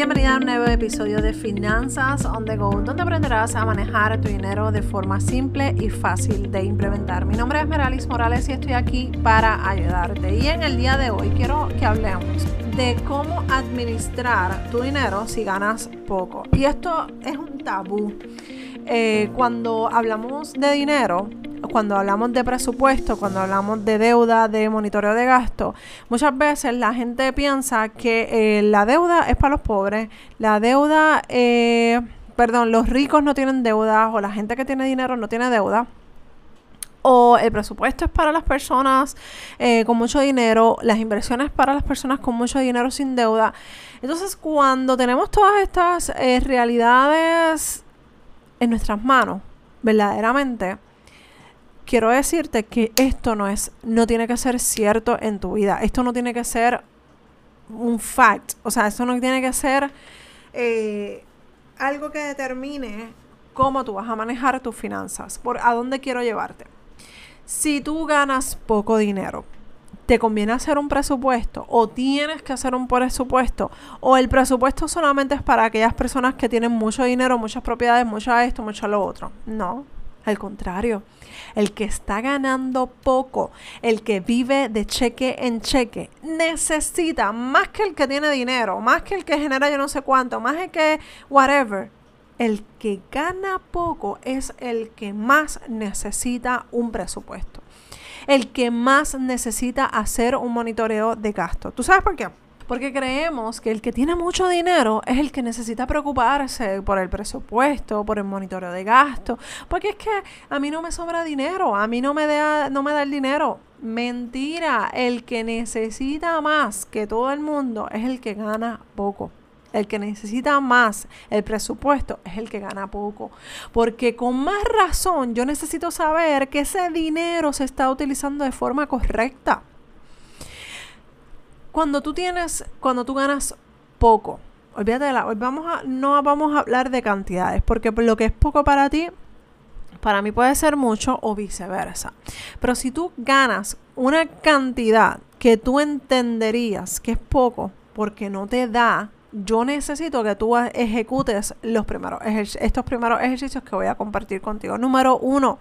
Bienvenida a un nuevo episodio de Finanzas on the Go, donde aprenderás a manejar tu dinero de forma simple y fácil de implementar. Mi nombre es Meralis Morales y estoy aquí para ayudarte. Y en el día de hoy quiero que hablemos de cómo administrar tu dinero si ganas poco. Y esto es un tabú. Eh, cuando hablamos de dinero, cuando hablamos de presupuesto, cuando hablamos de deuda, de monitoreo de gasto, muchas veces la gente piensa que eh, la deuda es para los pobres, la deuda, eh, perdón, los ricos no tienen deuda o la gente que tiene dinero no tiene deuda. O el presupuesto es para las personas eh, con mucho dinero, las inversiones para las personas con mucho dinero sin deuda. Entonces, cuando tenemos todas estas realidades en nuestras manos, verdaderamente, quiero decirte que esto no es, no tiene que ser cierto en tu vida. Esto no tiene que ser un fact. O sea, esto no tiene que ser eh, algo que determine cómo tú vas a manejar tus finanzas. Por a dónde quiero llevarte. Si tú ganas poco dinero, te conviene hacer un presupuesto o tienes que hacer un presupuesto o el presupuesto solamente es para aquellas personas que tienen mucho dinero, muchas propiedades, mucho esto, mucho lo otro. No, al contrario, el que está ganando poco, el que vive de cheque en cheque, necesita más que el que tiene dinero, más que el que genera yo no sé cuánto, más el que whatever. El que gana poco es el que más necesita un presupuesto. El que más necesita hacer un monitoreo de gasto. ¿Tú sabes por qué? Porque creemos que el que tiene mucho dinero es el que necesita preocuparse por el presupuesto, por el monitoreo de gasto, porque es que a mí no me sobra dinero, a mí no me da, no me da el dinero. Mentira, el que necesita más que todo el mundo es el que gana poco. El que necesita más el presupuesto es el que gana poco. Porque con más razón yo necesito saber que ese dinero se está utilizando de forma correcta cuando tú tienes, cuando tú ganas poco, olvídate de la, vamos a, no vamos a hablar de cantidades, porque lo que es poco para ti, para mí puede ser mucho o viceversa. Pero si tú ganas una cantidad que tú entenderías que es poco, porque no te da yo necesito que tú ejecutes los primeros estos primeros ejercicios que voy a compartir contigo. Número uno,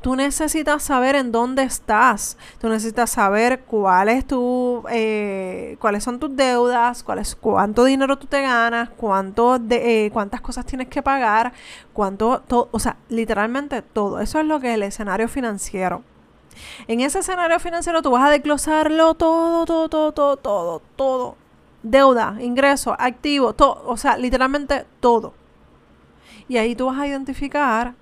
tú necesitas saber en dónde estás. Tú necesitas saber cuál es tu, eh, cuáles son tus deudas, cuál es, cuánto dinero tú te ganas, cuánto de, eh, cuántas cosas tienes que pagar, cuánto, o sea, literalmente todo. Eso es lo que es el escenario financiero. En ese escenario financiero tú vas a desglosarlo todo, todo, todo, todo, todo, todo deuda, ingreso, activo, todo, o sea, literalmente todo. Y ahí tú vas a identificar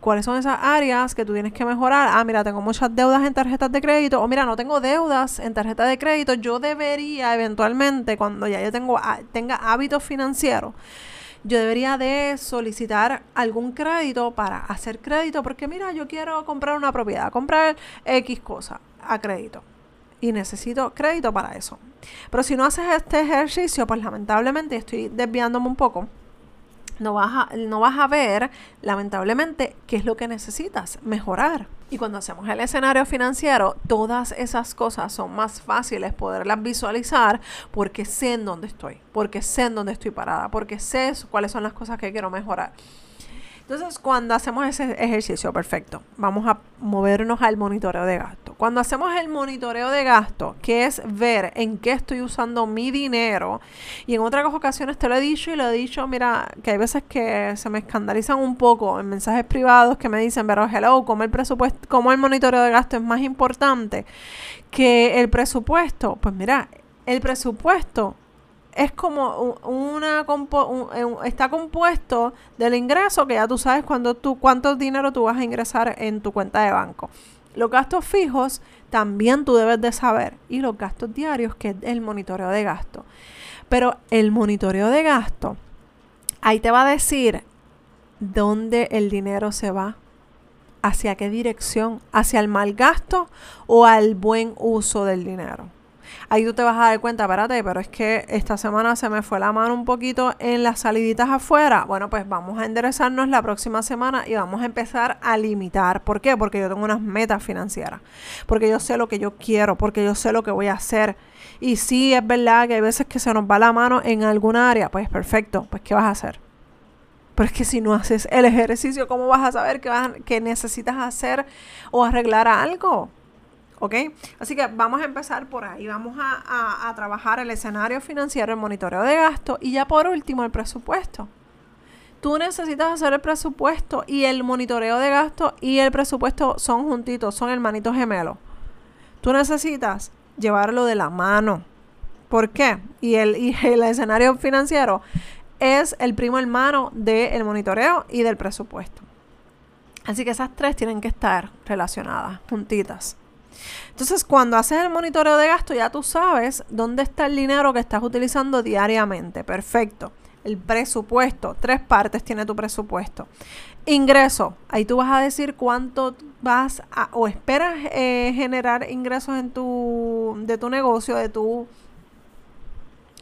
cuáles son esas áreas que tú tienes que mejorar. Ah, mira, tengo muchas deudas en tarjetas de crédito. O mira, no tengo deudas en tarjetas de crédito. Yo debería eventualmente, cuando ya yo tengo, tenga hábitos financieros, yo debería de solicitar algún crédito para hacer crédito. Porque mira, yo quiero comprar una propiedad, comprar X cosa a crédito y necesito crédito para eso. Pero si no haces este ejercicio, pues lamentablemente estoy desviándome un poco. No vas, a, no vas a ver, lamentablemente, qué es lo que necesitas mejorar. Y cuando hacemos el escenario financiero, todas esas cosas son más fáciles poderlas visualizar porque sé en dónde estoy, porque sé en dónde estoy parada, porque sé cuáles son las cosas que quiero mejorar. Entonces, cuando hacemos ese ejercicio, perfecto, vamos a movernos al monitoreo de gasto. Cuando hacemos el monitoreo de gasto, que es ver en qué estoy usando mi dinero, y en otras ocasiones te lo he dicho y lo he dicho, mira, que hay veces que se me escandalizan un poco en mensajes privados que me dicen, pero hello, ¿cómo el presupuesto, cómo el monitoreo de gasto es más importante que el presupuesto? Pues mira, el presupuesto es como una está compuesto del ingreso que ya tú sabes tú cuánto dinero tú vas a ingresar en tu cuenta de banco. Los gastos fijos también tú debes de saber y los gastos diarios que es el monitoreo de gasto. Pero el monitoreo de gasto ahí te va a decir dónde el dinero se va, hacia qué dirección, hacia el mal gasto o al buen uso del dinero. Ahí tú te vas a dar cuenta, espérate, pero es que esta semana se me fue la mano un poquito en las saliditas afuera. Bueno, pues vamos a enderezarnos la próxima semana y vamos a empezar a limitar. ¿Por qué? Porque yo tengo unas metas financieras. Porque yo sé lo que yo quiero, porque yo sé lo que voy a hacer. Y sí, es verdad que hay veces que se nos va la mano en alguna área. Pues perfecto, pues ¿qué vas a hacer? Pero es que si no haces el ejercicio, ¿cómo vas a saber que, vas que necesitas hacer o arreglar algo? ¿Ok? Así que vamos a empezar por ahí. Vamos a, trabajar el escenario financiero, el monitoreo de gasto y ya por último el presupuesto. Tú necesitas hacer el presupuesto y el monitoreo de gasto y el presupuesto son juntitos, son hermanitos gemelos. Tú necesitas llevarlo de la mano. ¿Por qué? Y el, y el escenario financiero es el primo hermano del monitoreo y del presupuesto. Así que esas tres tienen que estar relacionadas, juntitas. Entonces, cuando haces el monitoreo de gasto, ya tú sabes dónde está el dinero que estás utilizando diariamente. Perfecto. El presupuesto, tres partes tiene tu presupuesto. Ingreso, ahí tú vas a decir cuánto vas a o esperas eh, generar ingresos en tu de tu negocio, de tu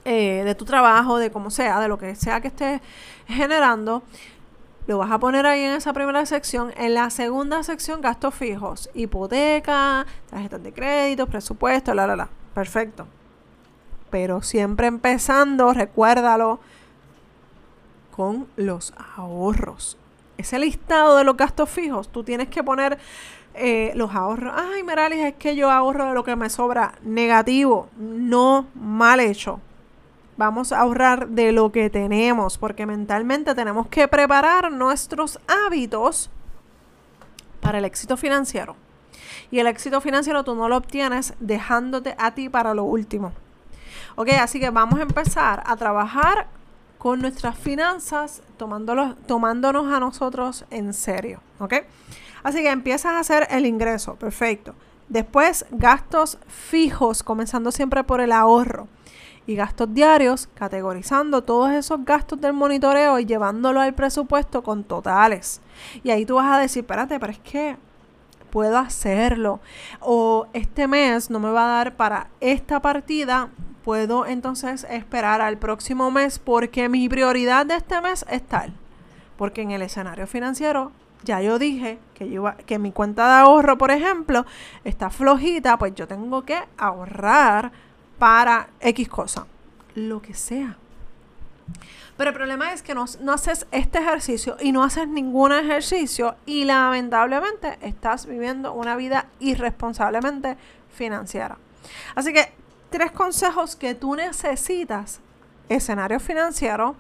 eh, de tu trabajo, de como sea, de lo que sea que estés generando, lo vas a poner ahí en esa primera sección. En la segunda sección, gastos fijos, hipoteca, tarjetas de crédito, presupuesto, la, la, la. Perfecto. Pero siempre empezando, recuérdalo, con los ahorros. Ese listado de los gastos fijos, tú tienes que poner eh, los ahorros. Ay, Meralis, es que yo ahorro de lo que me sobra. Negativo, no mal hecho. Vamos a ahorrar de lo que tenemos, porque mentalmente tenemos que preparar nuestros hábitos para el éxito financiero. Y el éxito financiero tú no lo obtienes dejándote a ti para lo último. Ok, así que vamos a empezar a trabajar con nuestras finanzas, tomándonos a nosotros en serio. Ok, así que empiezas a hacer el ingreso, perfecto. Después, gastos fijos, comenzando siempre por el ahorro y gastos diarios, categorizando todos esos gastos del monitoreo y llevándolo al presupuesto con totales. Y ahí tú vas a decir, espérate, pero es que puedo hacerlo. O este mes no me va a dar para esta partida, puedo entonces esperar al próximo mes porque mi prioridad de este mes es tal. Porque en el escenario financiero ya yo dije que, yo, que mi cuenta de ahorro, por ejemplo, está flojita, pues yo tengo que ahorrar para X cosa, lo que sea. Pero el problema es que no, no, haces este ejercicio y no haces ningún ejercicio y lamentablemente estás viviendo una vida irresponsablemente financiera. Así que tres consejos que tú necesitas. Escenario financiero,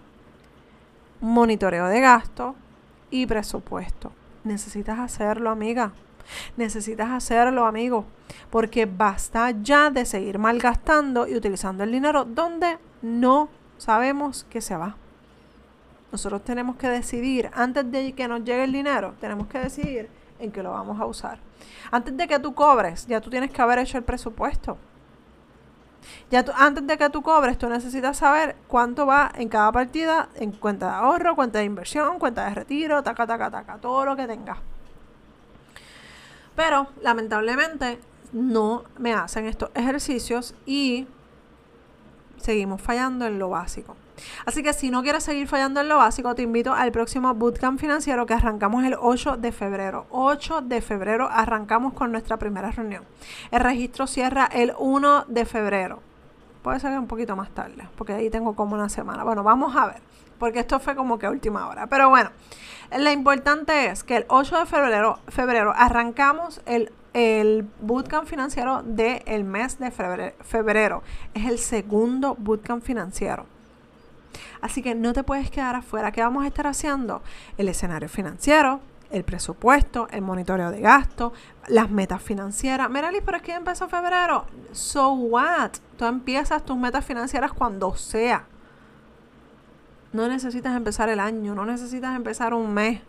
monitoreo de gasto y presupuesto. Necesitas hacerlo, amiga. Necesitas hacerlo, amigo, porque basta ya de seguir malgastando y utilizando el dinero donde no sabemos que se va. Nosotros tenemos que decidir, antes de que nos llegue el dinero, tenemos que decidir en qué lo vamos a usar. Antes de que tú cobres, ya tú tienes que haber hecho el presupuesto. Ya antes de que tú cobres, tú necesitas saber cuánto va en cada partida, en cuenta de ahorro, cuenta de inversión, cuenta de retiro, taca, taca, taca, todo lo que tengas. Pero lamentablemente no me hacen estos ejercicios y seguimos fallando en lo básico. Así que si no quieres seguir fallando en lo básico, te invito al próximo Bootcamp financiero que arrancamos el 8 de febrero. 8 de febrero arrancamos con nuestra primera reunión. El registro cierra el 1 de febrero. Puede ser un poquito más tarde, porque ahí tengo como una semana. Bueno, vamos a ver, porque esto fue como que última hora. Pero bueno, lo importante es que el 8 de febrero, febrero arrancamos el, el bootcamp financiero del mes de febrero, Es el segundo bootcamp financiero. Así que no te puedes quedar afuera. ¿Qué vamos a estar haciendo? El escenario financiero, el presupuesto, el monitoreo de gasto, las metas financieras. Mira, Liz, pero es que empezó febrero. So what? Tú empiezas tus metas financieras cuando sea. No necesitas empezar el año, no necesitas empezar un mes.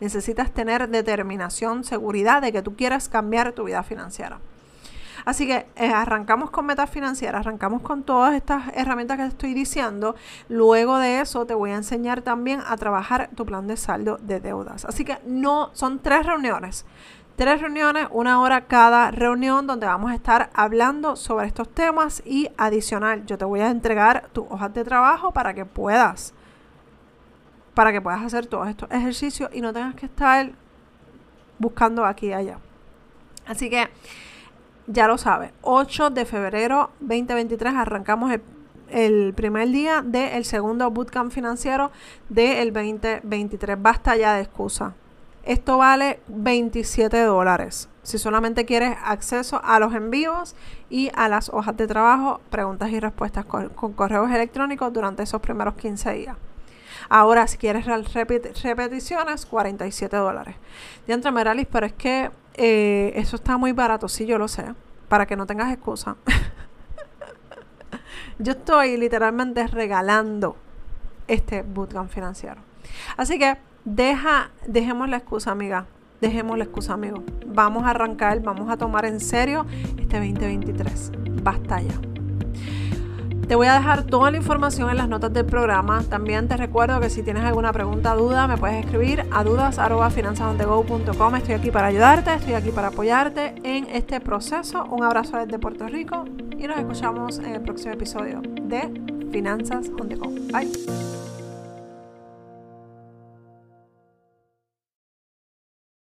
Necesitas tener determinación, seguridad de que tú quieras cambiar tu vida financiera. Así que eh, arrancamos con metas financieras, arrancamos con todas estas herramientas que te estoy diciendo. Luego de eso te voy a enseñar también a trabajar tu plan de saldo de deudas. Así que no, son tres reuniones Tres reuniones, una hora cada reunión donde vamos a estar hablando sobre estos temas y adicional, yo te voy a entregar tus hojas de trabajo para que puedas para que puedas hacer todos estos ejercicios y no tengas que estar buscando aquí y allá. Así que ya lo sabes, 8 de febrero 2023 arrancamos el, primer día del segundo bootcamp financiero del 2023. Basta ya de excusa. Esto vale 27 dólares. Si solamente quieres acceso a los envíos y a las hojas de trabajo, preguntas y respuestas con, correos electrónicos durante esos primeros 15 días. Ahora, si quieres repeticiones, 47 dólares. Diantre Meralis, pero es que eh, eso está muy barato, sí, yo lo sé, para que no tengas excusa. yo estoy literalmente regalando este bootcamp financiero. Así que deja, dejemos la excusa, amiga. Dejemos la excusa, amigo. Vamos a arrancar, vamos a tomar en serio este 2023. Basta ya. Te voy a dejar toda la información en las notas del programa. También te recuerdo que si tienes alguna pregunta, duda, me puedes escribir a dudas.finanzasondego.com. Estoy aquí para ayudarte, estoy aquí para apoyarte en este proceso. Un abrazo desde Puerto Rico y nos escuchamos en el próximo episodio de Finanzas on Go. Bye.